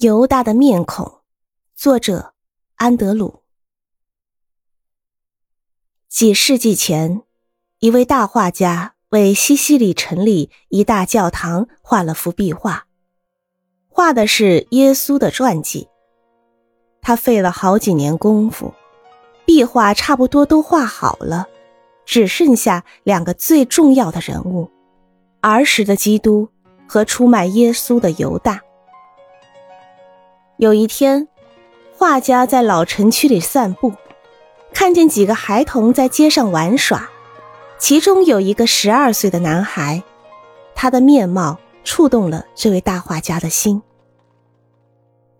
犹大的面孔，作者安德鲁。几世纪前，一位大画家为西西里城里一大教堂画了幅壁画，画的是耶稣的传记。他费了好几年功夫，壁画差不多都画好了，只剩下两个最重要的人物：儿时的基督和出卖耶稣的犹大。有一天，画家在老城区里散步，看见几个孩童在街上玩耍，其中有一个十二岁的男孩，他的面貌触动了这位大画家的心，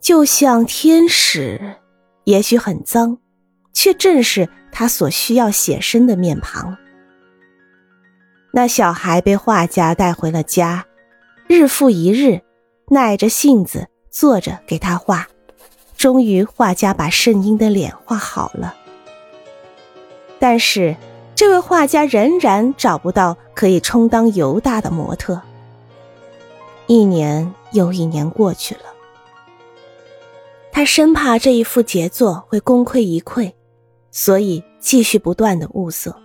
就像天使，也许很脏，却正是他所需要写生的面庞。那小孩被画家带回了家，日复一日，耐着性子。坐着给他画，终于画家把圣婴的脸画好了。但是，这位画家仍然找不到可以充当犹大的模特。一年又一年过去了，他生怕这一幅杰作会功亏一篑，所以继续不断的物色。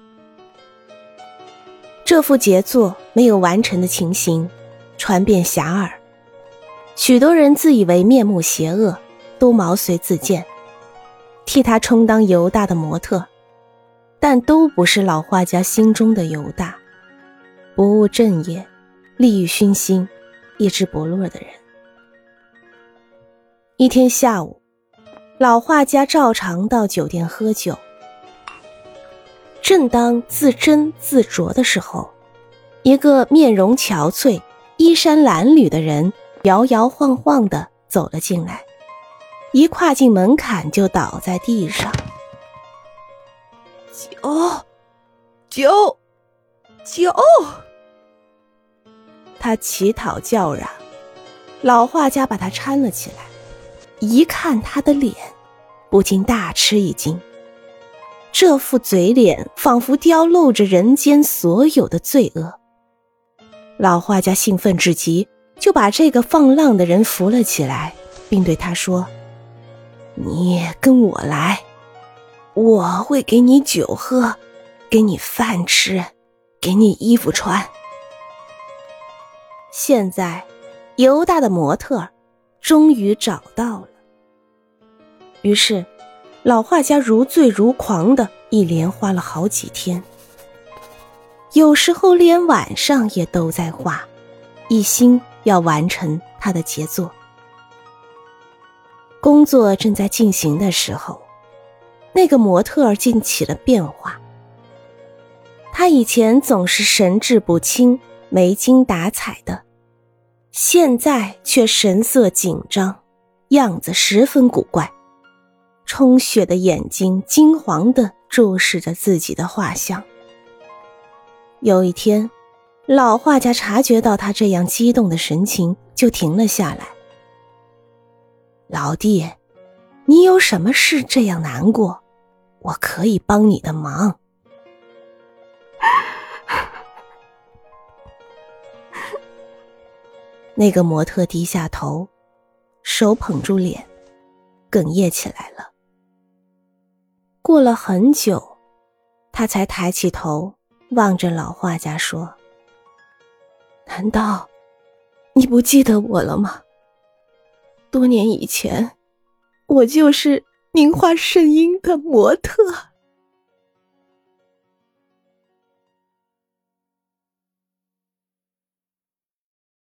这幅杰作没有完成的情形传遍遐迩。许多人自以为面目邪恶，都毛遂自荐，替他充当犹大的模特，但都不是老画家心中的犹大，不务正业、利欲熏心、意志薄弱的人。一天下午，老画家照常到酒店喝酒，正当自斟自酌的时候，一个面容憔悴、衣衫褴褛的人。摇摇晃晃的走了进来，一跨进门槛就倒在地上。酒，酒，酒！他乞讨叫嚷，老画家把他搀了起来，一看他的脸，不禁大吃一惊。这副嘴脸仿佛雕镂着人间所有的罪恶。老画家兴奋至极。就把这个放浪的人扶了起来，并对他说：“你跟我来，我会给你酒喝，给你饭吃，给你衣服穿。”现在，犹大的模特终于找到了。于是，老画家如醉如狂的一连画了好几天，有时候连晚上也都在画，一心。要完成他的杰作。工作正在进行的时候，那个模特儿竟起了变化。他以前总是神志不清、没精打采的，现在却神色紧张，样子十分古怪，充血的眼睛惊惶的注视着自己的画像。有一天。老画家察觉到他这样激动的神情，就停了下来。老弟，你有什么事这样难过？我可以帮你的忙。那个模特低下头，手捧住脸，哽咽起来了。过了很久，他才抬起头，望着老画家说。难道你不记得我了吗？多年以前，我就是名画圣婴的模特。